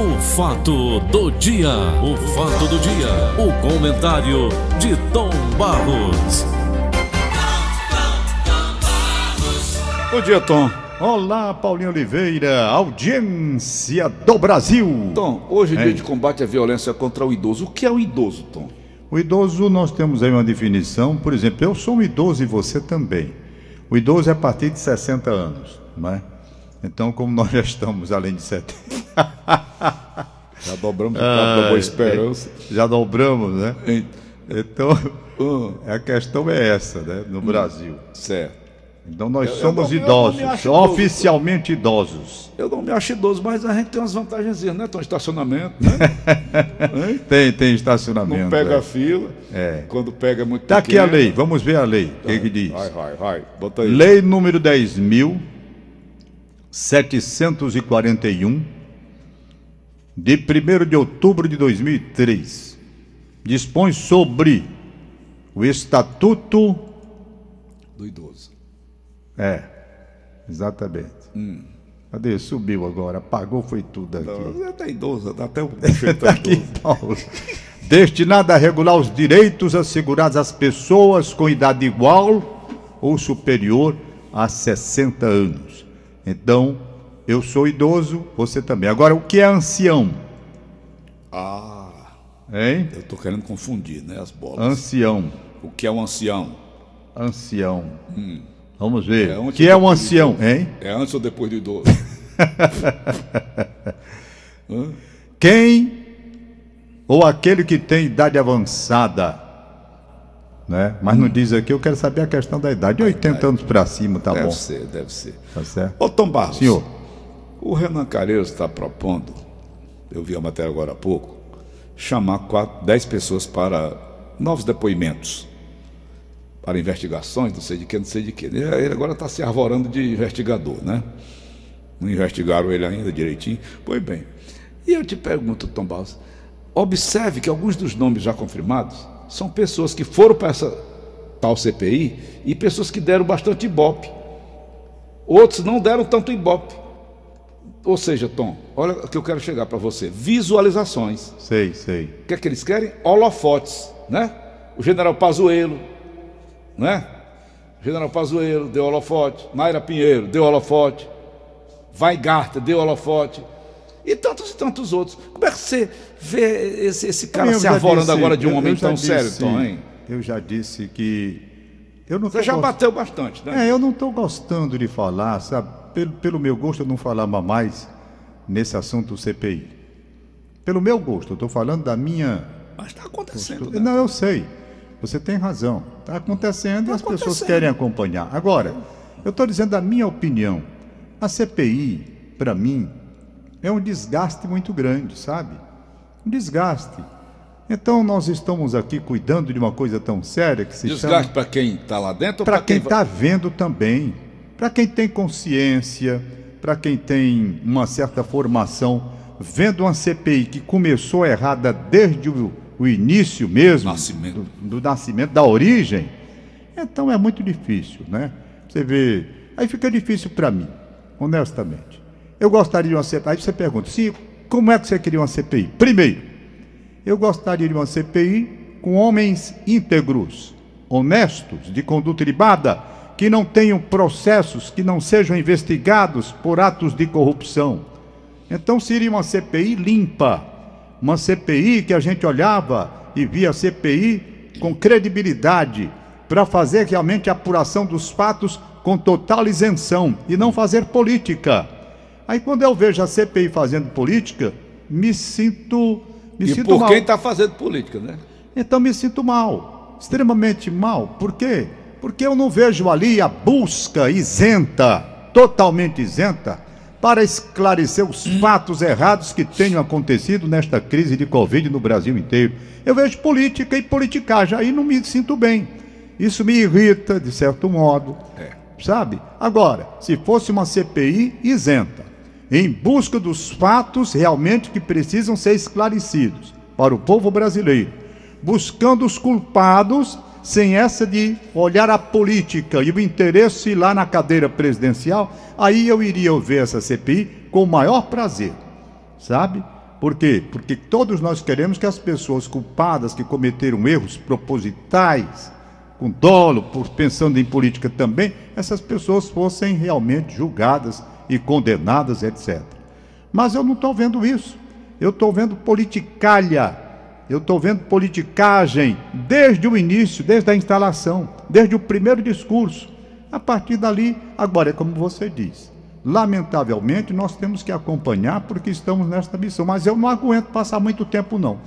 O fato do dia, o fato do dia, o comentário de Tom Barros. Bom dia, Tom. Olá, Paulinho Oliveira, audiência do Brasil. Tom, hoje é dia de combate à violência contra o idoso. O que é o idoso, Tom? O idoso, nós temos aí uma definição, por exemplo, eu sou um idoso e você também. O idoso é a partir de 60 anos, não é? Então, como nós já estamos além de 70, Já dobramos o cabo da Boa Esperança. já dobramos, né? Então, Ah, a questão é essa, né, no Brasil. certo. Então, nós Eu- somos eu não idosos, idoso. oficialmente idosos. Eu não me acho idoso, mas a gente tem umas vantagens, né, Tom? Estacionamento, né? Tem, tem estacionamento. Não pega é. a fila. É. Quando pega é muito Tá aqui a pequeno. lei, vamos ver a lei, o que, que diz. Vai, vai, vai. Bota aí. Lei número 10.741, de 1 de outubro de 2003, dispõe sobre o Estatuto. Do idoso. É, exatamente. Cadê? Subiu agora, apagou, foi tudo aqui. Não, Você tá idoso, dá até o prefeito tá Aqui. Paulo. Destinada a regular os direitos assegurados às pessoas com idade igual ou superior a 60 anos. Então, eu sou idoso, você também. Agora, o que é ancião? Ah, Hein? eu tô querendo confundir, né, as bolas. Ancião. O que é um ancião? Ancião. Vamos ver. É o que é um ancião, hein? É antes ou depois do idoso? Quem ou aquele que tem idade avançada, né? Mas não diz aqui, eu quero saber a questão da idade. De 80 anos para cima, tá deve bom. ser, deve ser. Tá certo? Ô Tom Barros. Senhor. O Renan Calheiros está propondo, eu vi a matéria agora há pouco, chamar quatro, dez pessoas para novos depoimentos, para investigações, não sei de que, não sei de que. Ele agora está se arvorando de investigador, né? Não investigaram ele ainda direitinho. Pois bem. E eu te pergunto, Tom Barros, observe que alguns dos nomes já confirmados são pessoas que foram para essa tal CPI e pessoas que deram bastante ibope. Outros não deram tanto ibope. Ou seja, Tom, olha o que eu quero chegar para você. Visualizações. Sei, sei. O que é que eles querem? Holofotes, né? O general Pazuello, né? O general Pazuello deu holofote. Naira Pinheiro deu holofote. Weigarten deu holofote. E tantos e tantos outros. Como é que você vê esse, esse cara se já arvorando disse- agora de um eu- homem eu tão sério, disse- Tom, hein? Eu já disse que. Eu não Você já gost- bateu bastante, né? É, eu não estou gostando de falar, sabe? Pelo, pelo meu gosto, eu não falava mais nesse assunto CPI. Pelo meu gosto, eu estou falando da minha. Mas está acontecendo. Né? Não, eu sei. Você tem razão. Está acontecendo e as pessoas acontecendo. querem acompanhar. Agora, eu estou dizendo a minha opinião. A CPI, para mim, é um desgaste muito grande, sabe? Um desgaste. Então, nós estamos aqui cuidando de uma coisa tão séria que se chama Desgaste para quem está lá dentro para quem está vendo também, para quem tem consciência, para quem tem uma certa formação, vendo uma CPI que começou errada desde o, o início mesmo, Nascimento. Do, do nascimento, da origem, então é muito difícil, né? Você vê, aí fica difícil para mim, honestamente. Eu gostaria de uma CPI, aí você pergunta, sim, como é que você queria uma CPI? Primeiro, eu gostaria de uma CPI com homens íntegros, honestos, de conduta ilibada, que não tenham processos, que não sejam investigados por atos de corrupção. Então seria uma CPI limpa, uma CPI que a gente olhava e via CPI com credibilidade, para fazer realmente a apuração dos fatos com total isenção e não fazer política. Aí quando eu vejo a CPI fazendo política, me sinto me E sinto por mal. quem está fazendo política, né? Então me sinto mal, extremamente mal. Por quê? Porque eu não vejo ali a busca isenta, totalmente isenta, para esclarecer os fatos errados que tenham acontecido nesta crise de Covid no Brasil inteiro. Eu vejo política e politicagem, aí não me sinto bem. Isso me irrita, de certo modo. Sabe? Agora, se fosse uma CPI isenta, em busca dos fatos realmente que precisam ser esclarecidos para o povo brasileiro, buscando os culpados sem essa de olhar a política e o interesse lá na cadeira presidencial, aí eu iria ver essa CPI com o maior prazer, sabe? Por quê? Porque todos nós queremos que as pessoas culpadas que cometeram erros propositais, com dolo, por, pensando em política também, essas pessoas fossem realmente julgadas e condenadas, etc. Mas eu não estou vendo isso. Eu estou vendo politicalha, eu estou vendo politicagem desde o início, desde a instalação, desde o primeiro discurso. A partir dali, agora é como você diz. Lamentavelmente, nós temos que acompanhar porque estamos nesta missão, mas eu não aguento passar muito tempo, não.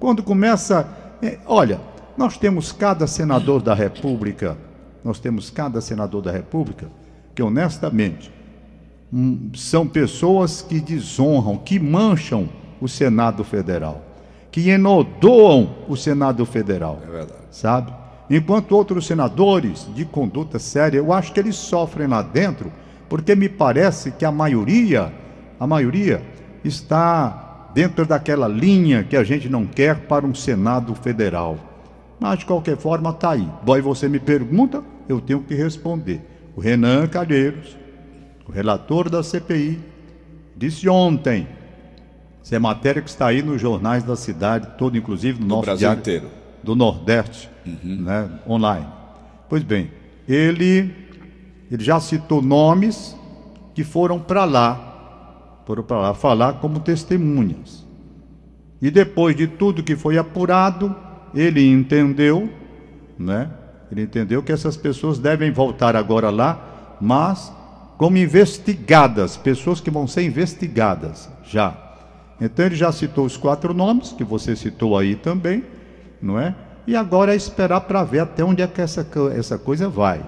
Quando começa. É, olha, nós temos cada senador da República, nós temos cada senador da República que, honestamente, são pessoas que desonram, que mancham o Senado Federal, que enodoam o Senado Federal. É verdade. Sabe? Enquanto outros senadores de conduta séria, eu acho que eles sofrem lá dentro porque me parece que a maioria, a maioria está dentro daquela linha que a gente não quer para um Senado federal. Mas de qualquer forma está aí. Boy, você me pergunta, eu tenho que responder. O Renan Calheiros, o relator da CPI, disse ontem, isso é matéria que está aí nos jornais da cidade, todo inclusive no do nosso Brasil diário, inteiro. do Nordeste, uhum. né, online. Pois bem, ele ele já citou nomes que foram para lá, foram para lá falar como testemunhas. E depois de tudo que foi apurado, ele entendeu, né? Ele entendeu que essas pessoas devem voltar agora lá, mas como investigadas, pessoas que vão ser investigadas já. Então ele já citou os quatro nomes que você citou aí também, não é? E agora é esperar para ver até onde é que essa, essa coisa vai.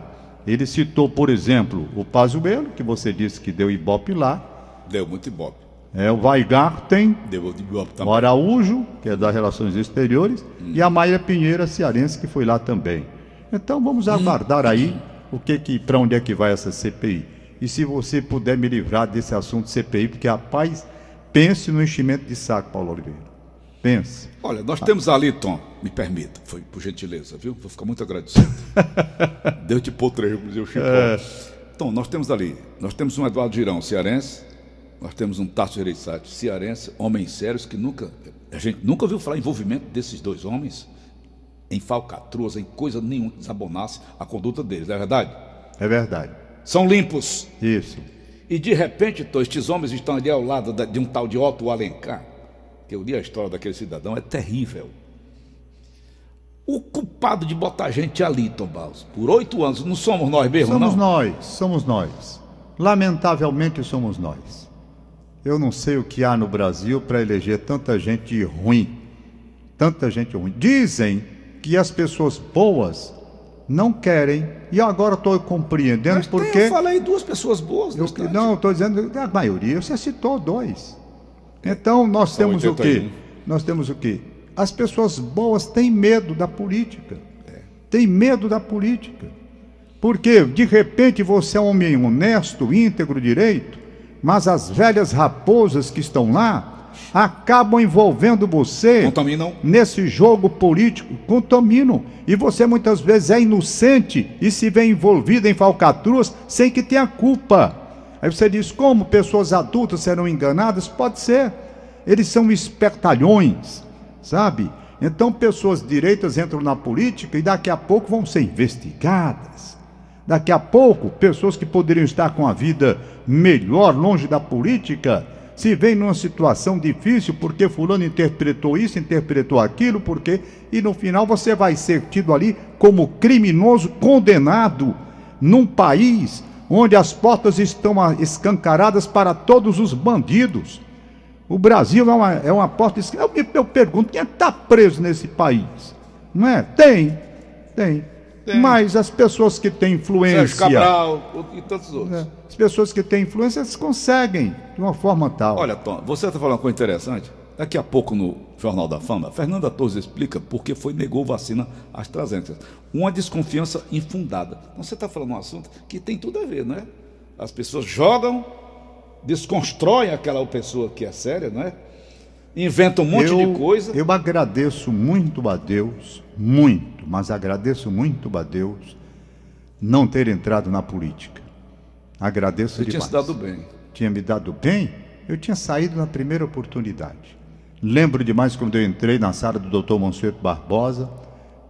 Ele citou, por exemplo, o Pazuello, que você disse que deu ibope lá. Deu muito ibope. É, o Weigarten, deu ibope também. o Araújo, que é das Relações Exteriores, hum. e a Maia Pinheira, cearense, que foi lá também. Então vamos aguardar aí o que, que para onde é que vai essa CPI. E se você puder me livrar desse assunto CPI, porque rapaz, pense no enchimento de saco, Paulo Oliveira. Pense. Olha, nós temos ali, Tom, me permita, foi por gentileza, viu? Vou ficar muito agradecido. Deus te potrejo, o Chico. É. Tom, nós temos ali, nós temos um Eduardo Girão, cearense, nós temos um Tasso Gereissati, cearense, homens sérios que nunca, a gente nunca ouviu falar envolvimento desses dois homens em falcatruas, em coisa nenhuma que desabonasse a conduta deles, não é verdade? É verdade. São limpos. Isso. E de repente, Tom, estes homens estão ali ao lado de um tal de Otto Alencar que eu li a história daquele cidadão, é terrível. O culpado de botar a gente ali, Tom Barros, por oito anos, não somos nós mesmo, somos não? Somos nós, somos nós. Lamentavelmente somos nós. Eu não sei o que há no Brasil para eleger tanta gente ruim. Tanta gente ruim. Dizem que as pessoas boas não querem. E agora estou compreendendo Mas porque. eu falei duas pessoas boas. Eu, não, estou dizendo a maioria. Você citou dois. Então nós temos o quê? Nós temos o quê? As pessoas boas têm medo da política. É. Têm medo da política. Porque de repente você é um homem honesto, íntegro, direito, mas as velhas raposas que estão lá acabam envolvendo você contaminam. nesse jogo político, contaminam. E você muitas vezes é inocente e se vê envolvido em falcatruas sem que tenha culpa. Aí você diz: como pessoas adultas serão enganadas? Pode ser. Eles são espertalhões, sabe? Então, pessoas direitas entram na política e daqui a pouco vão ser investigadas. Daqui a pouco, pessoas que poderiam estar com a vida melhor, longe da política, se veem numa situação difícil porque fulano interpretou isso, interpretou aquilo, porque e no final você vai ser tido ali como criminoso condenado num país onde as portas estão escancaradas para todos os bandidos. O Brasil é uma, é uma porta. Eu, eu pergunto, quem é está preso nesse país? Não é? Tem, tem. Tem. Mas as pessoas que têm influência. Sérgio Cabral e tantos outros. É, as pessoas que têm influência, elas conseguem de uma forma tal. Olha, Tom, você está falando uma coisa interessante. Daqui a pouco no Jornal da Fama, Fernanda Torres explica por que foi negou vacina AstraZeneca. Uma desconfiança infundada. Então você está falando um assunto que tem tudo a ver, não é? As pessoas jogam, desconstroem aquela pessoa que é séria, não Inventam um monte eu, de coisa. Eu agradeço muito a Deus, muito, mas agradeço muito a Deus não ter entrado na política. Agradeço Você demais. tinha se dado bem. Tinha me dado bem? Eu tinha saído na primeira oportunidade. Lembro demais quando eu entrei na sala do doutor Monsueto Barbosa,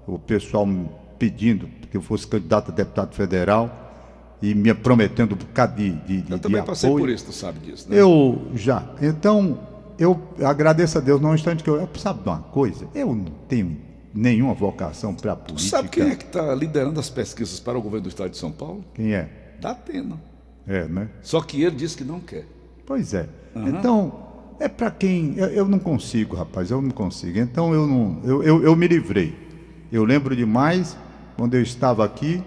o pessoal me pedindo que eu fosse candidato a deputado federal e me prometendo um bocado de, de, de Eu também de passei apoio. por isso, tu sabe disso, né? Eu já. Então, eu agradeço a Deus, não instante que eu. Sabe de uma coisa? Eu não tenho nenhuma vocação para Tu política. sabe quem é que está liderando as pesquisas para o governo do estado de São Paulo? Quem é? Da Atena. É, né? Só que ele disse que não quer. Pois é. Então, é para quem. Eu, eu não consigo, rapaz, eu não consigo. Então, eu não. Eu, eu, eu me livrei. Eu lembro demais, quando eu estava aqui,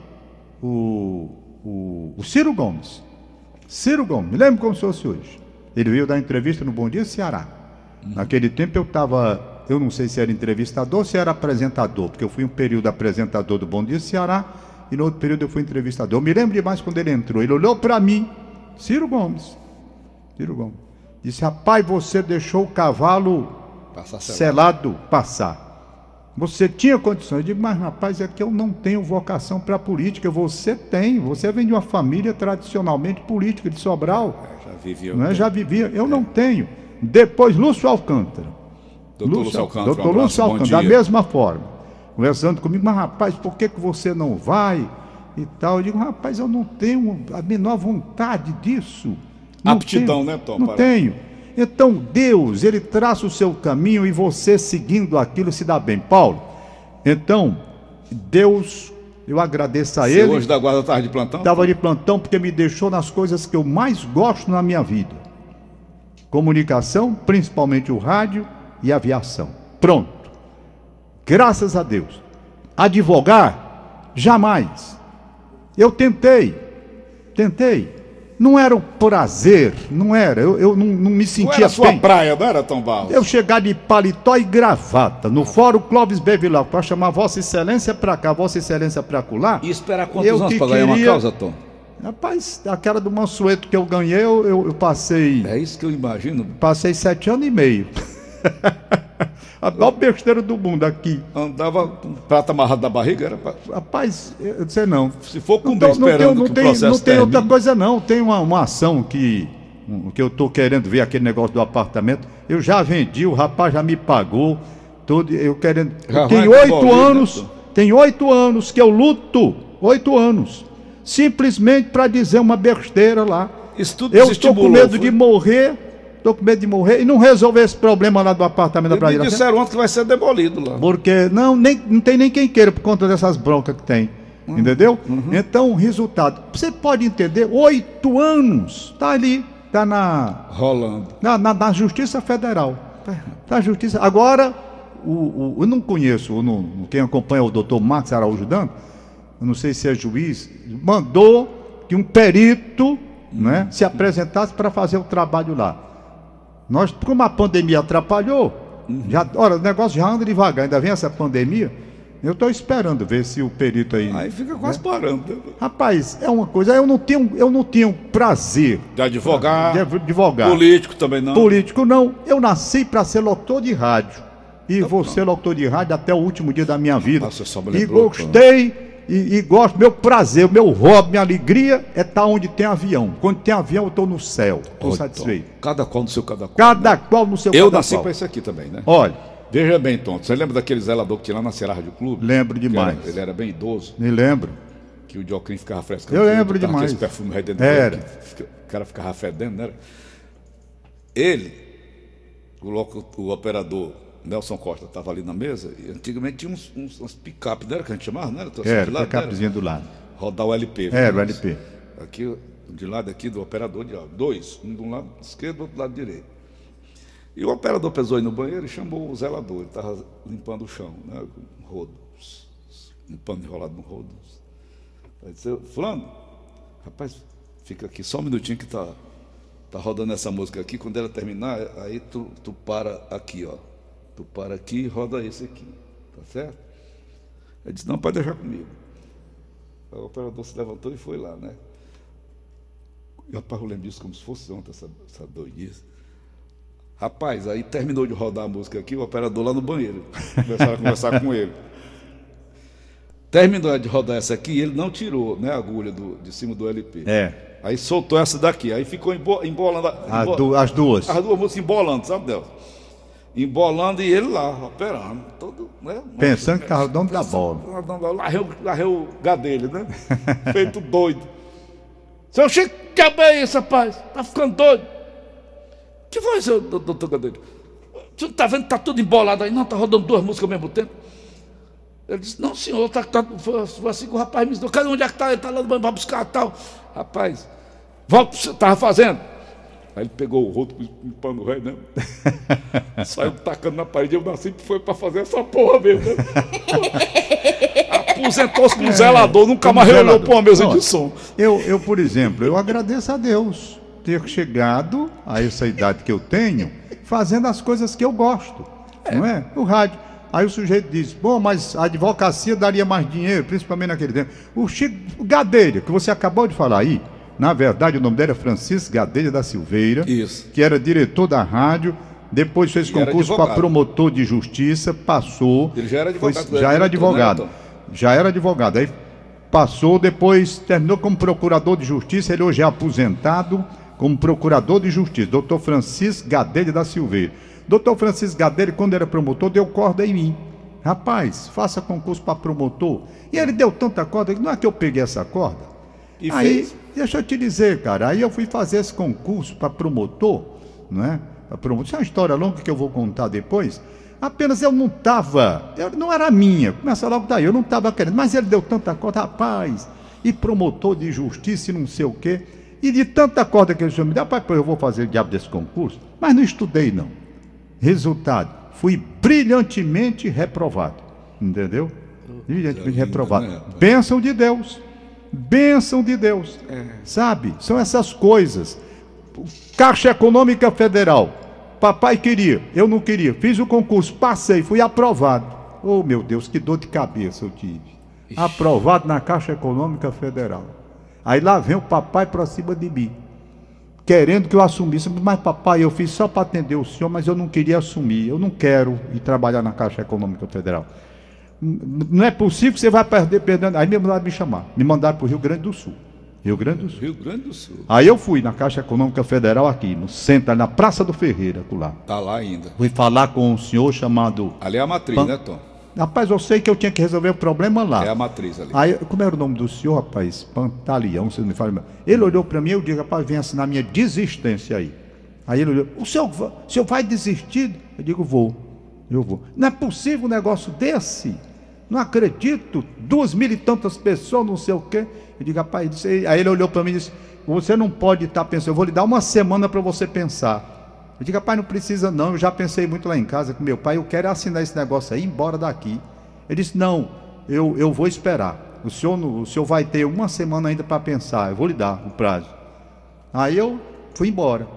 o, o, o Ciro Gomes. Ciro Gomes, me lembro como se fosse hoje. Ele veio dar entrevista no Bom Dia Ceará. Naquele tempo eu estava, eu não sei se era entrevistador ou se era apresentador, porque eu fui um período apresentador do Bom Dia Ceará e no outro período eu fui entrevistador. Eu me lembro demais quando ele entrou. Ele olhou para mim, Ciro Gomes. Ciro Gomes. Disse: Rapaz, você deixou o cavalo selado. selado passar. Você tinha condições. Eu digo, mas rapaz, é que eu não tenho vocação para política. Você tem. Você vem de uma família tradicionalmente política de Sobral. Já vivia. Não é? Já vivia. Eu não tenho. Depois, Lúcio Alcântara. Doutor Lúcio Alcântara, um Doutor abraço, Lúcio Alcântara, da mesma forma. Conversando comigo, mas rapaz, por que, que você não vai? E tal. Eu digo, rapaz, eu não tenho a menor vontade disso. Não Aptidão, tenho. né, Tom, Não para- tenho. Então, Deus, ele traça o seu caminho e você seguindo aquilo se dá bem. Paulo, então, Deus, eu agradeço a Você ele. hoje da guarda tarde de plantão? Estava de plantão porque me deixou nas coisas que eu mais gosto na minha vida: comunicação, principalmente o rádio e aviação. Pronto. Graças a Deus. Advogar? Jamais. Eu tentei. Tentei. Não era o prazer, não era. Eu, eu não, não me Não sentia era a sua bem. praia, não era, Tom Barros? Eu chegar de paletó e gravata no Fórum Clóvis Bevilacqua para chamar Vossa Excelência para cá, Vossa Excelência para colar. E esperar quantos Eu anos que para ganhar uma queria- causa, Tom? Rapaz, aquela do Mansueto que eu ganhei, eu, eu- eu passei. É isso que eu imagino. Passei sete anos e meio. A maior besteira do mundo aqui. Andava com prata amarrado na barriga, era pra... Rapaz, eu sei não. Se for com bem não, esperando tem, não tem, processo não tem outra coisa não. Tem uma, uma ação que, um, que eu tô querendo ver aquele negócio do apartamento. Eu já vendi, o rapaz já me pagou. Tudo, eu querendo. Já tem oito né, anos. Tom? Tem oito anos que eu luto. Oito anos. Simplesmente para dizer uma besteira lá. Isso tudo Eu estou com medo foi? de morrer. Estou com medo de morrer e não resolver esse problema lá do apartamento da E Praia Me disseram ontem que vai ser demolido lá. porque não, nem, não tem nem quem queira por conta dessas broncas que tem. Hum, Entendeu? uhum. Então, resultado. Você pode entender, oito anos. Está ali. Está na, Rolando. na, na, na Justiça Federal. Na Justiça. Agora, o, o- eu não conheço, não- quem acompanha o doutor Marcos Araújo Dano, eu não sei se é juiz, mandou que um perito né, se apresentasse para fazer o trabalho lá. Nós, como a pandemia atrapalhou, já, olha, o negócio já anda devagar, ainda vem essa pandemia. Eu estou esperando ver se o perito aí. Aí fica quase parando. né? Rapaz, é uma coisa, eu não tenho, eu não tenho prazer De advogar, de advogar. político também não. Político não. Eu nasci para ser locutor de rádio. E vou ser locutor de rádio até o último dia da minha vida. Nossa, só me e lembrou, gostei e, e gosto. Meu prazer, meu hobby, minha alegria é estar onde tem avião. Quando tem avião, eu estou no céu. Estou satisfeito. Tom, Cada qual no seu cada qual. Cada qual no seu Eu cada nasci para isso aqui também, né? Olha, Veja bem, Tom. Você lembra daquele zelador que tinha lá na Ceará Rádio Clube? lembro demais. Era, ele era bem idoso, Me lembro. que o Dioclin ficava frescando. Eu lembro demais. Aquele perfume redendo Era. que O cara ficava fedendo, né? Ele, o, loco- o operador Nelson Costa, estava ali na mesa, e antigamente tinha uns, uns, uns picape, não era que a gente chamava? Não era? Tua Era, lado, do lado. Rodar o LP. Era, o LP. Aqui, de lado aqui do operador, de lado. dois, um de um lado esquerdo, do outro lado direito. E o operador pesou aí no banheiro e chamou o zelador. Ele estava limpando o chão, né? Com rodo. Um pano enrolado no rodo. Aí disse, fulano, rapaz, fica aqui só um minutinho que tá, tá rodando essa música aqui. Quando ela terminar, aí tu, tu para aqui, ó. Tu para aqui e roda esse aqui. Tá certo? Ele disse, não, pode deixar comigo. O operador se levantou e foi lá, né? E rapaz, eu lembro disso como se fosse ontem, essa, essa doidice. Rapaz, aí terminou de rodar a música aqui, o operador lá no banheiro. Começaram a conversar com ele. Terminou de rodar essa aqui, ele não tirou né, a agulha do, de cima do LP. É. Aí soltou essa daqui, aí ficou embo- embolando. a- As, embo- du- as duas. as duas músicas embolando, sabe, Deus? Embolando e ele lá, operando. Todo, né? Pensando que estava dono da bola. Larreu, larreu o gadelho, né? Feito doido. Seu Chico, que é isso, rapaz? Tá ficando doido. que foi, seu doutor Gadelho? Você tá vendo que tá tudo embolado aí? Não, tá rodando duas músicas ao mesmo tempo. Ele disse, não, senhor, tá, tá, foi, foi assim que o rapaz me disse, cadê onde é que tá? Ele tá lá no banho para buscar tal. Rapaz, volta o que você estava fazendo. Aí ele pegou o rosto com pano ré, né? Saiu tacando na parede. Eu nasci foi para fazer essa porra mesmo, né? Aposentou-se como é, zelador, nunca mais olhou para uma mesa de som. Eu, eu, por exemplo, eu agradeço a Deus ter chegado a essa idade que eu tenho, fazendo as coisas que eu gosto. É. Não é? O rádio. Aí o sujeito diz: Bom, mas a advocacia daria mais dinheiro, principalmente naquele tempo. O Chico Gadeira, que você acabou de falar aí, na verdade o nome dele é Francisco Gadeira da Silveira, Isso. que era diretor da rádio. Depois fez e concurso para promotor de justiça, passou. Ele já era advogado. Foi, já era advogado. Né, já era advogado. Aí passou, depois terminou como procurador de justiça. Ele hoje é aposentado como procurador de justiça, doutor Francisco Gadeira da Silveira. Doutor Francisco Gadelha, quando era promotor, deu corda em mim. Rapaz, faça concurso para promotor. E ele deu tanta corda que não é que eu peguei essa corda. E aí, fez? Deixa eu te dizer, cara, aí eu fui fazer esse concurso para promotor, não é? Para promotor. Isso é uma história longa que eu vou contar depois. Apenas eu não estava, não era minha, começa logo daí, eu não estava querendo, mas ele deu tanta corda, rapaz, e promotor de justiça e não sei o quê. E de tanta corda que ele me deu, rapaz, eu vou fazer o diabo desse concurso, mas não estudei não. Resultado, fui brilhantemente reprovado. Entendeu? Brilhantemente reprovado. Né, Bênção de Deus. Bênção de Deus. É. Sabe? São essas coisas. Caixa Econômica Federal. Papai queria, eu não queria. Fiz o concurso, passei, fui aprovado. Oh, meu Deus, que dor de cabeça eu tive. Ixi. Aprovado na Caixa Econômica Federal. Aí lá vem o papai para cima de mim querendo que eu assumisse. Mas, papai, eu fiz só para atender o senhor, mas eu não queria assumir. Eu não quero ir trabalhar na Caixa Econômica Federal. Não é possível que você vai perder, perdendo. Aí me mandaram me chamar. Me mandaram para o Rio Grande do Sul. Rio Grande do Sul. Rio Grande do Sul. Aí eu fui na Caixa Econômica Federal aqui, no centro, na Praça do Ferreira, lá. Tá lá ainda. Fui falar com um senhor chamado. Ali é a matriz, Pan... né, Tom? Rapaz, eu sei que eu tinha que resolver o problema lá. É a matriz ali. Aí, como era o nome do senhor, rapaz? Pantaleão, vocês me falam. Ele olhou para mim e eu disse, rapaz, vem assinar minha desistência aí. Aí ele olhou, o senhor, o senhor vai desistir? Eu digo, vou. Eu vou. Não é possível um negócio desse? Não acredito. Duas mil e tantas pessoas, não sei o quê. Eu digo, rapaz, aí ele olhou para mim e disse, você não pode estar pensando, eu vou lhe dar uma semana para você pensar. Eu digo, pai, não precisa não, eu já pensei muito lá em casa com meu pai, eu quero assinar esse negócio aí, embora daqui. Ele disse, não, eu, eu vou esperar. O senhor, o senhor vai ter uma semana ainda para pensar, eu vou lhe dar o prazo. Aí eu fui embora.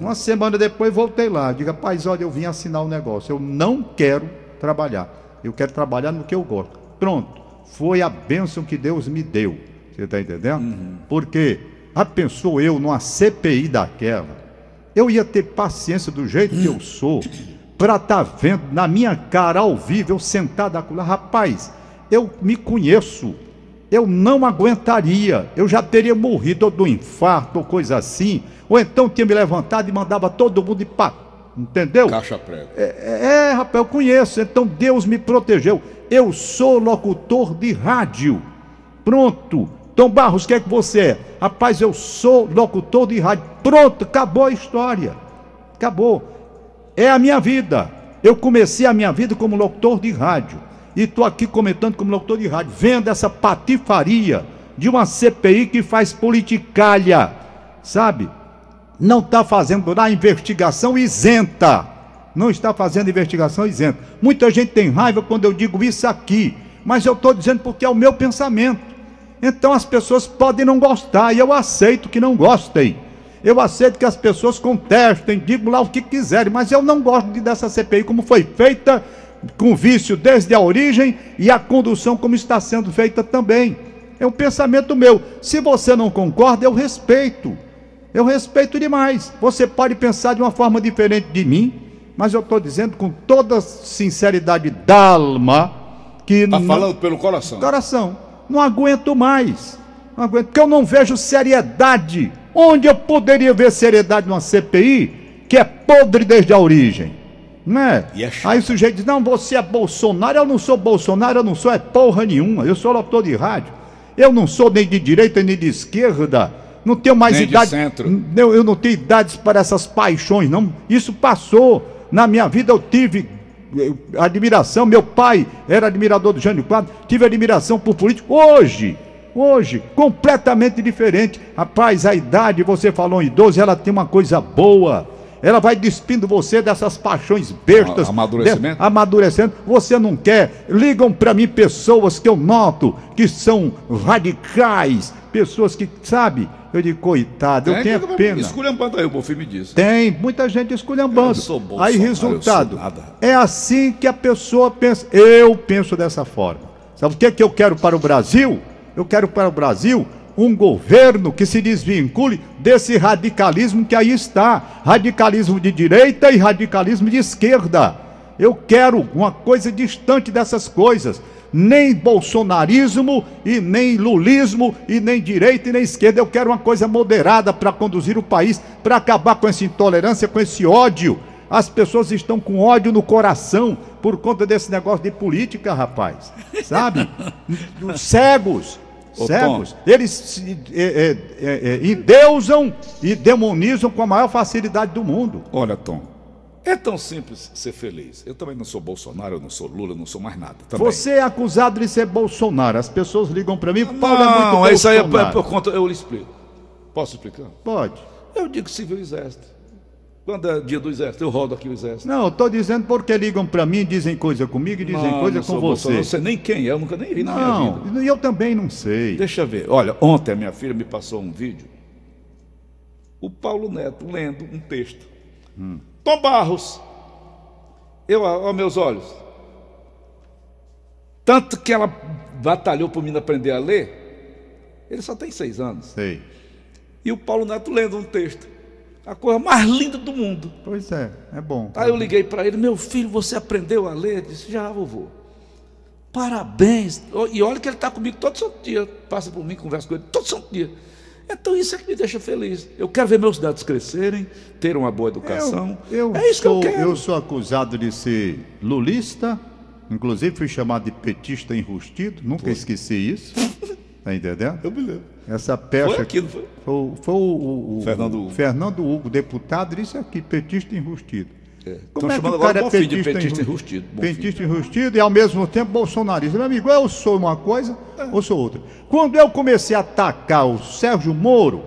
Uma semana depois voltei lá. Diga, pai, olha, eu vim assinar o um negócio. Eu não quero trabalhar. Eu quero trabalhar no que eu gosto. Pronto. Foi a bênção que Deus me deu. Você está entendendo? Uhum. Porque, a pensou eu numa CPI daquela, eu ia ter paciência do jeito que eu sou para estar tá vendo na minha cara ao vivo, eu sentado lá, rapaz, eu me conheço, eu não aguentaria, eu já teria morrido ou do infarto ou coisa assim, ou então tinha me levantado e mandava todo mundo ir para, entendeu? Caixa prego. É, é, é, rapaz, eu conheço, então Deus me protegeu. Eu sou locutor de rádio. Pronto. Tom Barros, o que é que você é? Rapaz, eu sou locutor de rádio. Pronto, acabou a história. Acabou. É a minha vida. Eu comecei a minha vida como locutor de rádio. E estou aqui comentando como locutor de rádio, vendo essa patifaria de uma CPI que faz politicalha, sabe? Não está fazendo a investigação isenta. Não está fazendo investigação isenta. Muita gente tem raiva quando eu digo isso aqui, mas eu estou dizendo porque é o meu pensamento. Então as pessoas podem não gostar, e eu aceito que não gostem. Eu aceito que as pessoas contestem, digam lá o que quiserem, mas eu não gosto de dessa CPI como foi feita, com vício desde a origem e a condução como está sendo feita também. É um pensamento meu. Se você não concorda, eu respeito. Eu respeito demais. Você pode pensar de uma forma diferente de mim, mas eu estou dizendo com toda sinceridade d'alma que. Está falando pelo coração. Coração não aguento mais. Não aguento, porque eu não vejo seriedade. Onde eu poderia ver seriedade numa CPI que é podre desde a origem? Né? É. Aí o sujeito diz: Não, você é Bolsonaro. Eu não sou Bolsonaro, eu não sou é porra nenhuma. Eu sou locutor de rádio. Eu não sou nem de direita nem de esquerda. Não tenho mais Nem de idade. Não, eu não tenho idades para essas paixões, não. Isso passou. Na minha vida eu tive admiração. Meu pai era admirador do Jânio Quadro. Tive admiração por político. Hoje, hoje, completamente diferente. Rapaz, a idade, você falou em idoso, ela tem uma coisa boa. Ela vai despindo você dessas paixões bestas. Amadurecimento? de- amadurecendo. Você não quer. Ligam para mim pessoas que eu noto que são radicais. Pessoas que, sabe? Eu digo, coitado, eu É, tenho que- pena. Esculhambando aí, o Bonfim me disse. Tem muita gente esculhambando. Eu sou Aí eu resultado, sou nada. é assim que a pessoa pensa. Eu penso dessa forma. Sabe o que, é que eu quero para o Brasil? Eu quero para o Brasil um governo que se desvincule desse radicalismo que aí está. Radicalismo de direita e radicalismo de esquerda. Eu quero uma coisa distante dessas coisas. Nem bolsonarismo e nem lulismo e nem direita e nem esquerda. Eu quero uma coisa moderada para conduzir o país, para acabar com essa intolerância, com esse ódio. As pessoas estão com ódio no coração por conta desse negócio de política, rapaz. Sabe? Os cegos. Ô, Cegos. Eles se é, é, é, é, endeusam e demonizam com a maior facilidade do mundo. Olha, Tom, é tão simples ser feliz. Eu também não sou Bolsonaro, eu não sou Lula, eu não sou mais nada. Também. Você é acusado de ser Bolsonaro. As pessoas ligam para mim, Paulo é muito Não, isso aí é por, conta. Eu lhe explico. Posso explicar? Pode. Eu digo civil exército. Quando é dia do exército, eu rodo aqui o exército. Não, tô dizendo porque ligam para mim, dizem coisa comigo e dizem Não, coisa não com você. Não sei nem quem é, eu nunca nem vi na minha vida. Não, e eu também não sei. Deixa eu ver. Olha, ontem a minha filha me passou um vídeo. O Paulo Neto lendo um texto. Hum. Tom Barros. Eu, aos meus olhos. Tanto que ela batalhou por mim aprender a ler. Ele só tem seis anos. Sei. E o Paulo Neto lendo um texto. A coisa mais linda do mundo. Pois é, é bom. Aí eu liguei para ele, meu filho, você aprendeu a ler? Ele disse, já, vovô. Parabéns. E olha que ele está comigo todo santo dia. Passa por mim, conversa com ele todo santo dia. Então isso é que me deixa feliz. Eu quero ver meus netos crescerem, ter uma boa educação. Eu, eu é isso sou, que eu quero. eu sou acusado de ser lulista, inclusive fui chamado de petista enrustido, nunca esqueci isso. Tá entendendo? Eu me lembro. Essa pecha. Foi aqui, não foi? Foi, o- foi o, o- o- Fernando o Hugo. Fernando Hugo, deputado, disse aqui, petista enrustido. É. Como Estão é que chamando o agora cara é Bonfim de petista petista enru- enrustido. Petista enrustido e ao mesmo tempo bolsonarista. Meu amigo, eu sou uma coisa É. ou sou outra. Quando eu comecei a atacar o Sérgio Moro,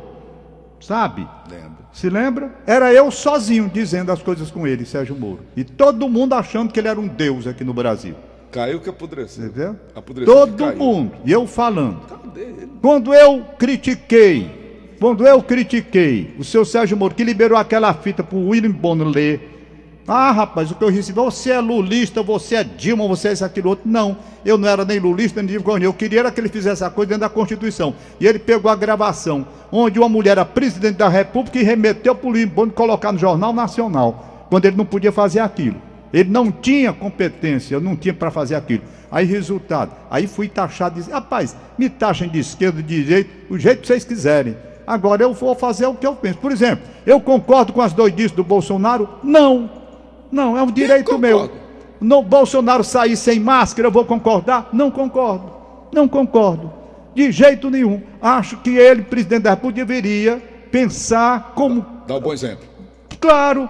sabe? Lembro. Se lembra? Era eu sozinho dizendo as coisas com ele, Sérgio Moro. E todo mundo achando que ele era um deus aqui no Brasil. Caiu que apodreceu. Entendeu? Apodreceu Todo mundo. E eu falando. Cadê ele? Quando eu critiquei, quando eu critiquei o seu Sérgio Moro, que liberou aquela fita pro William Bonner ler. Ah, rapaz, o que eu recebi, você é lulista, você é Dilma, você é isso, aquilo, outro. Não, eu não era nem lulista, nem Dilma, eu queria que ele fizesse a coisa dentro da Constituição. E ele pegou a gravação, onde uma mulher era presidente da República e remeteu pro William Bonner colocar no Jornal Nacional, quando ele não podia fazer aquilo. Ele não tinha competência, não tinha para fazer aquilo. Aí, resultado, aí fui taxado, disse, rapaz, me taxem de esquerda, de direita, o jeito que vocês quiserem. Agora eu vou fazer o que eu penso. Por exemplo, eu concordo com as doidices do Bolsonaro? Não. Não, é um direito meu. No Bolsonaro sair sem máscara, eu vou concordar? Não concordo. Não concordo. De jeito nenhum. Acho que ele, presidente da República, deveria pensar como Dá um bom exemplo. Claro,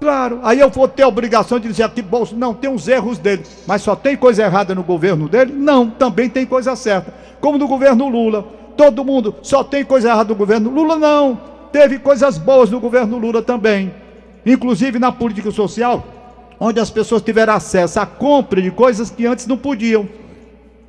claro. Aí eu vou ter a obrigação de dizer aqui, Bolso, não, tem uns erros dele, mas só tem coisa errada no governo dele? Não, também tem coisa certa. Como no governo Lula. Todo mundo só tem coisa errada no governo Lula? Não. Teve coisas boas no governo Lula também. Inclusive na política social, onde as pessoas tiveram acesso à compra de coisas que antes não podiam.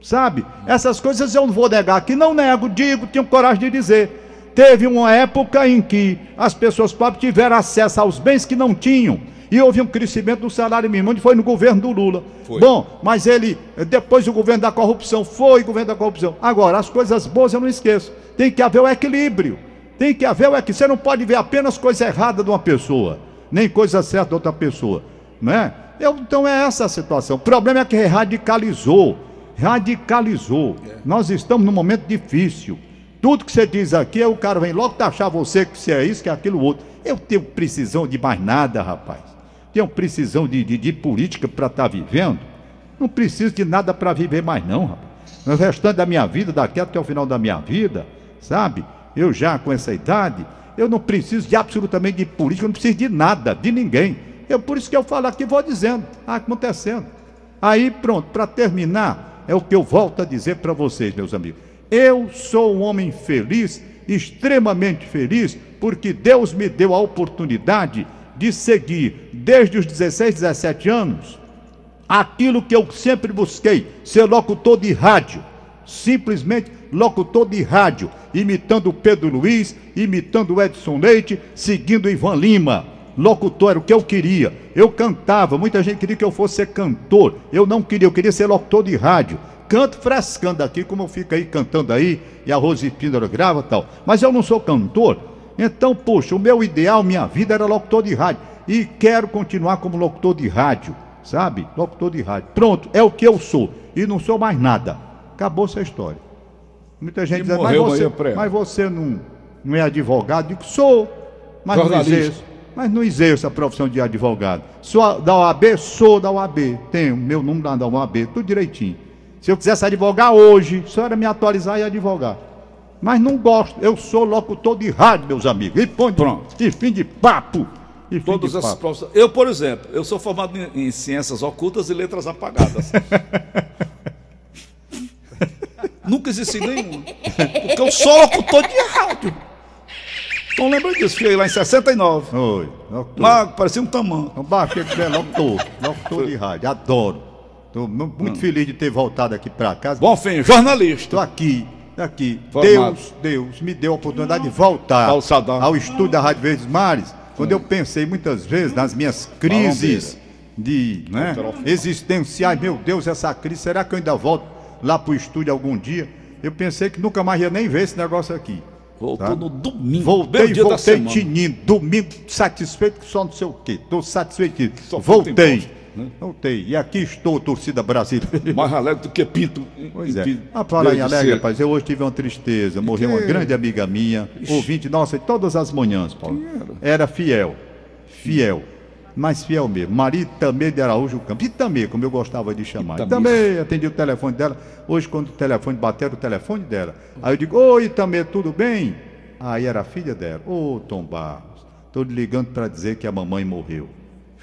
Sabe? Essas coisas eu não vou negar aqui, não nego, digo, tenho coragem de dizer. Teve uma época em que as pessoas pobres tiveram acesso aos bens que não tinham. E houve um crescimento do salário mínimo, onde foi no governo do Lula. Foi. Bom, mas ele, depois do governo da corrupção, foi o governo da corrupção. Agora, as coisas boas eu não esqueço. Tem que haver o equilíbrio. Tem que haver o equilíbrio. Você não pode ver apenas coisa errada de uma pessoa, nem coisa certa de outra pessoa. Né? Eu, então é essa a situação. O problema é que radicalizou. Radicalizou. Nós estamos num momento difícil. Tudo que você diz aqui, o cara vem logo taxar você que você é isso, que é aquilo outro. Eu tenho precisão de mais nada, rapaz. Tenho precisão de, de, de política para estar tá vivendo. Não preciso de nada para viver mais, não, rapaz. No restante da minha vida, daqui até o final da minha vida, sabe? Eu já com essa idade, eu não preciso de absolutamente de política, eu não preciso de nada, de ninguém. É por isso que eu falo aqui, vou dizendo, ah, acontecendo. Aí, pronto, para terminar, é o que eu volto a dizer para vocês, meus amigos. Eu sou um homem feliz, extremamente feliz, porque Deus me deu a oportunidade de seguir desde os 16, 17 anos aquilo que eu sempre busquei, ser locutor de rádio. Simplesmente locutor de rádio, imitando Pedro Luiz, imitando Edson Leite, seguindo Ivan Lima. Locutor era o que eu queria. Eu cantava, muita gente queria que eu fosse ser cantor. Eu não queria, eu queria ser locutor de rádio canto frescando aqui, como eu fico aí cantando aí, e a Rose Píndaro grava tal. Mas eu não sou cantor. Então, poxa, o meu ideal, minha vida era locutor de rádio. E quero continuar como locutor de rádio, sabe? Locutor de rádio. Pronto, é o que eu sou. E não sou mais nada. Acabou essa história. Muita gente diz, mas você, mas você não, não é advogado? Digo, sou, mas não exerço. Mas não exerço a profissão de advogado. Sou da OAB? Sou da OAB. Tenho meu número da OAB, tudo direitinho. Se eu quisesse advogar hoje, só era me atualizar e advogar. Mas não gosto. Eu sou locutor de rádio, meus amigos. E põe Pronto. E fim de papo. E fim Todas essas profissões. Eu, por exemplo, eu sou formado em, em ciências ocultas e letras apagadas. Nunca existe nenhum. Porque eu sou locutor de rádio. Então lembra disso, fui lá em 69. Oi, locutor. Parecia um tamanho. Não baixei que é locutor. Locutor de rádio, adoro. Estou muito hum. feliz de ter voltado aqui para casa. Bom fim, jornalista. Estou aqui, aqui. Deus, Deus me deu a oportunidade de voltar ao estúdio da Rádio Verdes Mares, quando hum. eu pensei muitas vezes nas minhas crises de né, existenciais. Meu Deus, essa crise, será que eu ainda volto lá para o estúdio algum dia? Eu pensei que nunca mais ia nem ver esse negócio aqui. Voltou tá? no domingo. Voltei, voltei tinindo. Domingo, satisfeito que só não sei o quê. Estou satisfeito. Voltei. Né? Voltei. E aqui estou, torcida brasileira. Mais alegre do que Pinto. Pois é. Ah, falar em alegre, rapaz, eu hoje tive uma tristeza. Morreu uma grande amiga minha, Ixi. ouvinte nossa, todas as manhãs, Paulo. Era? era fiel. Fiel. Mas fiel mesmo. Maria Itamê de Araújo Campos. Itamê, como eu gostava de chamar. Itamê, atendi o telefone dela. Hoje, quando o telefone bater, o telefone dela. Aí eu digo, oi Itamê, tudo bem? Aí era a filha dela. Ô, oh, Tom Barros, estou ligando para dizer que a mamãe morreu.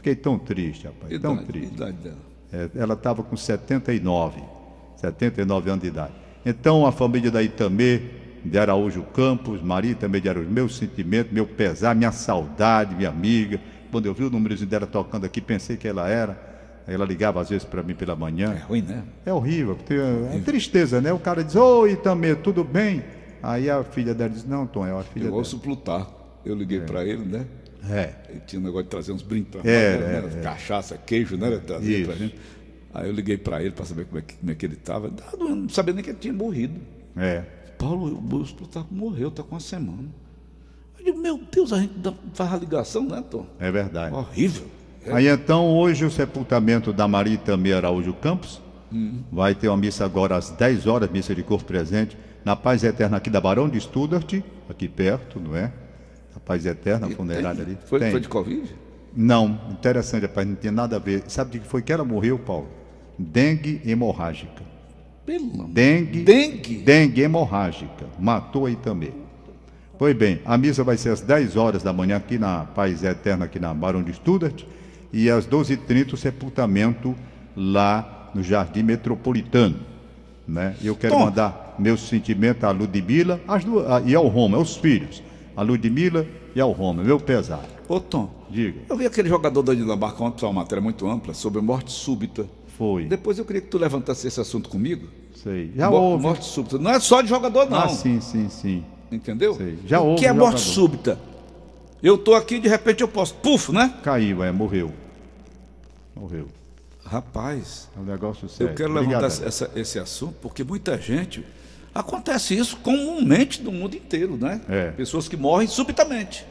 Fiquei tão triste, rapaz, idade, tão triste. Idade dela? É, ela estava com 79, 79 anos de idade. Então a família da Itamê, de Araújo Campos, Maria também de Araújo, meu sentimento, meu pesar, minha saudade, minha amiga. Quando eu vi o númerozinho dela tocando aqui, pensei que ela era. Ela ligava às vezes para mim pela manhã. É ruim, né? É horrível. É, é tristeza, né? O cara diz, oi, Itamê, tudo bem? Aí a filha dela diz, não, Tom, é a filha eu dela. Eu ouço Plutar. Eu liguei é. para ele, né? É. Ele tinha um negócio de trazer uns brindes para é, né? é, cachaça, queijo, né? Trazer pra gente. Aí eu liguei para ele para saber como é, que, como é que ele estava. Não sabia nem que ele tinha morrido. É. Paulo, o Búsculo tá, morreu, está com uma semana. Eu digo, meu Deus, a gente faz a ligação, né, Tom? É verdade. Horrível. É. Aí então, hoje, o sepultamento da Maria Itami Araújo Campos. Uhum. Vai ter uma missa agora às 10 horas, missa de corpo presente, na paz eterna aqui da Barão de Studart, aqui perto, não é? Paz Eterna, a funerária ali. Foi, foi, de Covid? Não, interessante, rapaz, não tinha nada a ver. Sabe de que foi que ela morreu, Paulo? Dengue hemorrágica. Pelo dengue, dengue? Dengue hemorrágica. Matou aí também. Pois bem, a missa vai ser às 10 horas da manhã aqui na Paz Eterna, aqui na Barão de Studart, e às 12h30 o sepultamento lá no Jardim Metropolitano. Né? Eu quero Tom. mandar meu sentimento à Ludmilla e ao Roma, aos filhos a Ludmilla e ao Roma. Meu pesar. Ô Tom, diga. Eu vi aquele jogador da Dinamarca ontem, uma matéria muito ampla, sobre morte súbita. Foi. Depois eu queria que tu levantasse esse assunto comigo. Sei. Já Mo houve. Morte súbita. Não é só de jogador, não. Ah, sim, sim, sim. Entendeu? Sei. Já o houve. que é morte súbita? Eu tô aqui de repente eu posso. Puf, né? Caiu, é, morreu. Morreu. Rapaz. É um negócio sério. Eu quero levantar essa, esse assunto porque muita gente Acontece isso comumente no mundo inteiro, né? É. Pessoas que morrem subitamente.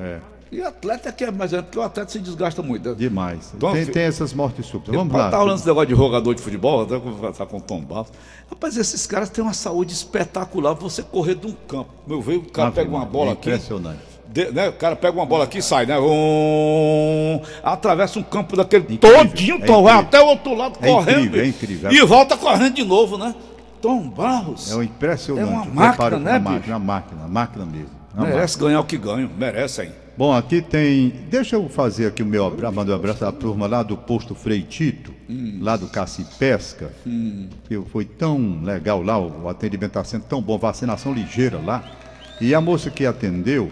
É. E atleta que é mais é porque o atleta se desgasta muito. Demais. Então, tem, tem, essas mortes súbitas. Vamos lá. Tá falando esse negócio de jogador de futebol, até conversar com o Tom Barros. Rapaz, esses caras têm uma saúde espetacular. Você correr de um campo. Meu veio, o cara ah, pega uma bola é impressionante. aqui. de- né, o cara pega uma bola aqui e sai, né? Um, atravessa um campo daquele Incrível, todinho, é incrível. até o outro lado É correndo. incrível, é incrível. E volta correndo de novo, né? Tom Barros. É um impressionante. É uma o máquina, né, uma bicho? máquina, uma máquina, uma máquina mesmo. Uma máquina. merece ganhar o que ganho, merece aí. Bom, aqui tem. Deixa eu fazer aqui o meu abraço, mandar um abraço à turma lá do posto Frei Tito, lá do Caci Pesca. Que foi tão legal lá, o atendimento está sendo tão bom, vacinação ligeira lá. E a moça que atendeu,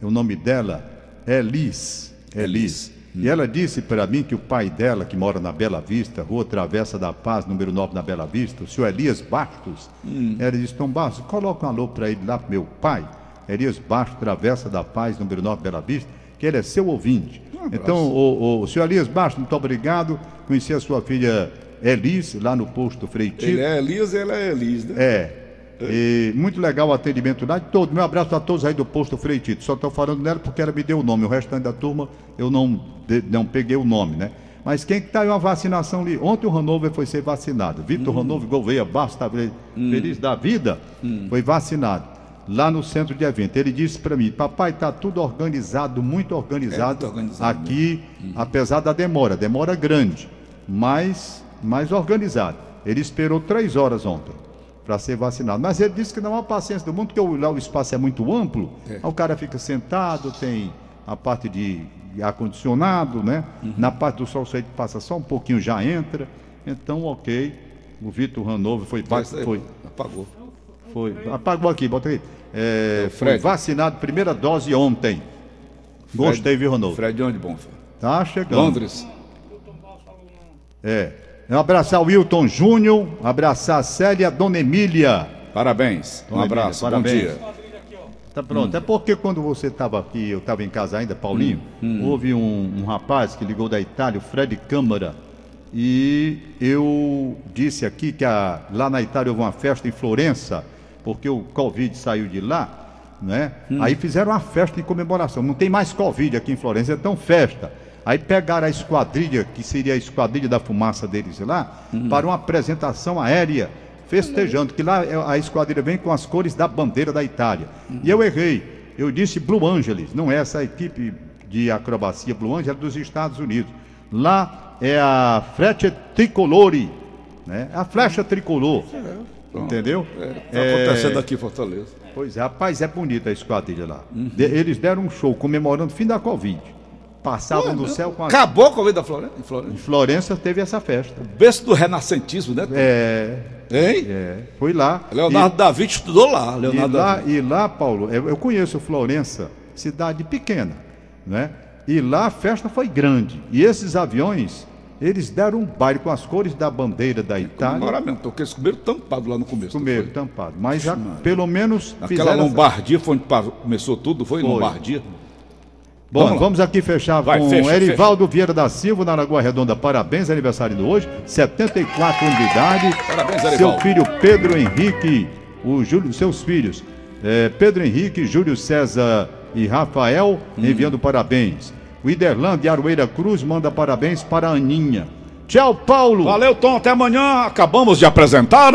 o nome dela é Elis. Elis. E ela disse para mim que o pai dela, que mora na Bela Vista, Rua Travessa da Paz, número 9 na Bela Vista, o senhor Elias Bastos, ela disse, Tom Bastos, coloca um alô para ele lá, meu pai, Elias Bastos, Travessa da Paz, número 9 Bela Vista, que ele é seu ouvinte. Então, o, o, senhor Elias Bastos, muito obrigado. Conheci a sua filha Elis, lá no posto Frei Tito. Ele é Elias, ele é Elis, né? É. E muito legal o atendimento lá. Todo, meu abraço a todos aí do posto Frei Tito. Só estou falando nela porque ela me deu o nome. O restante da turma eu não, de- não peguei o nome, né? Mas quem que está aí uma vacinação ali? Ontem o Hanover foi ser vacinado. Vitor Hanover Gouveia tá fe- feliz da vida, foi vacinado. Lá no centro de evento. Ele disse para mim, papai, está tudo organizado, muito organizado, É muito organizado aqui, apesar da demora. Demora grande, mas mais organizado. Ele esperou três horas ontem para ser vacinado. Mas ele disse que não há paciência do mundo, porque o- lá o espaço é muito amplo, É. o cara fica sentado, tem a parte de ar-condicionado, né? Na parte do sol, você passa só um pouquinho, já entra. Então, ok. O Vitor Hanover foi, aí, foi, Apagou. foi. Apagou aqui, bota aí. É, É foi Fred. vacinado, primeira dose ontem. Gostei, viu, Hanover? Fred de onde, bom? Fred? Tá chegando. Londres. É. Abraçar o Wilton Júnior, abraçar a Célia Dona Emília. Parabéns. Um Dona abraço. Emília, Bom parabéns. dia. Tá pronto. É porque quando você estava aqui, eu estava em casa ainda, Paulinho, houve um, um rapaz que ligou da Itália, o Fred Câmara, e eu disse aqui que a- lá na Itália houve uma festa em Florença, porque o Covid saiu de lá, né? Aí fizeram uma festa de comemoração. Não tem mais Covid aqui em Florença, então festa. Aí pegaram a esquadrilha, que seria a esquadrilha da fumaça deles lá, para uma apresentação aérea festejando, que lá é- a esquadrilha vem com as cores da bandeira da Itália. E eu errei. Eu disse Blue Angeles, não é essa equipe de acrobacia Blue Angeles, é dos Estados Unidos. Lá é a Frecce Tricolore, né? A flecha tricolor. Entendeu? Tá acontecendo aqui em Fortaleza. Pois é, rapaz, é bonita a esquadrilha lá. De- eles deram um show comemorando o fim da Covid. Passavam do céu com a. Acabou a Covid da Florença? Em Florença. Em Florença teve essa festa. Berço do renascentismo, né? É, Hein? é, foi lá. Leonardo da Vinci estudou lá. E, e Leonardo da lá, e lá, Paulo, eu, eu conheço Florença, cidade pequena, né? E lá a festa foi grande. E esses aviões, eles deram um baile com as cores da bandeira da Itália. Comemoramento, porque eles comeram tampado lá no começo. Comeram tampado. Mas já, pelo menos Aquela Lombardia foi onde começou tudo, foi? Foi. Lombardia? Bom, Vamos vamos, aqui fechar Vai, com fecha, Erivaldo Vieira da Silva, na Lagoa Redonda. Parabéns, aniversário de hoje. 74 anos de idade. Parabéns, Seu Erivaldo. filho Pedro Henrique, o Júlio, seus filhos, eh, Pedro Henrique, Júlio César e Rafael, Hum. enviando parabéns. O Iderlan de Aroeira Cruz manda parabéns para a Aninha. Tchau, Paulo. Valeu, Tom. Até amanhã. Acabamos de apresentar.